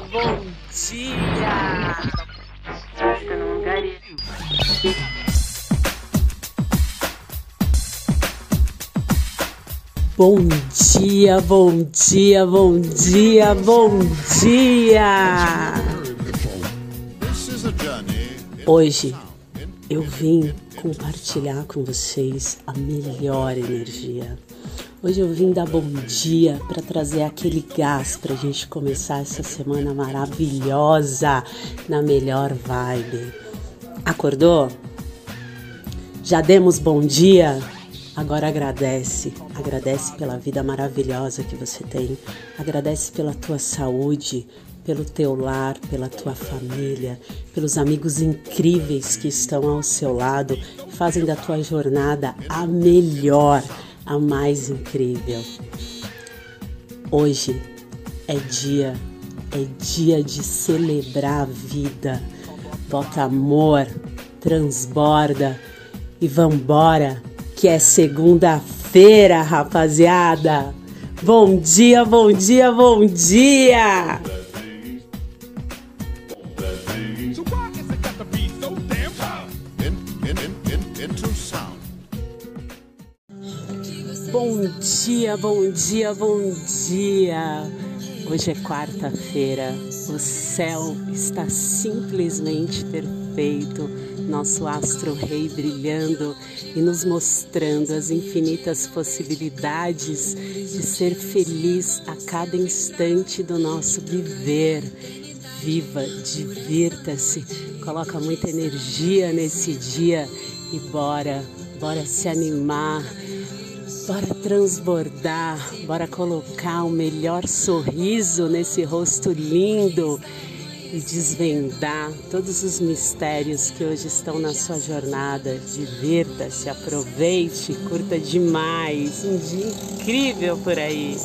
bom dia! Bom dia, bom dia, bom dia, bom dia! Hoje eu vim compartilhar com vocês a melhor energia. Hoje eu vim dar bom dia para trazer aquele gás para a gente começar essa semana maravilhosa na melhor vibe. Acordou? Já demos bom dia? Agora agradece, agradece pela vida maravilhosa que você tem, agradece pela tua saúde, pelo teu lar, pela tua família, pelos amigos incríveis que estão ao seu lado e fazem da tua jornada a melhor, a mais incrível. Hoje é dia, é dia de celebrar a vida. Bota amor, transborda e vambora, que é segunda-feira, rapaziada. Bom dia, bom dia, bom dia! Bom dia, bom dia, bom dia. Hoje é quarta-feira. O céu está simplesmente perfeito. Nosso astro rei brilhando e nos mostrando as infinitas possibilidades de ser feliz a cada instante do nosso viver. Viva, divirta-se, coloca muita energia nesse dia e bora, bora se animar Bora transbordar, bora colocar o melhor sorriso nesse rosto lindo e desvendar todos os mistérios que hoje estão na sua jornada. Divirta-se, aproveite, curta demais. Um dia incrível por aí.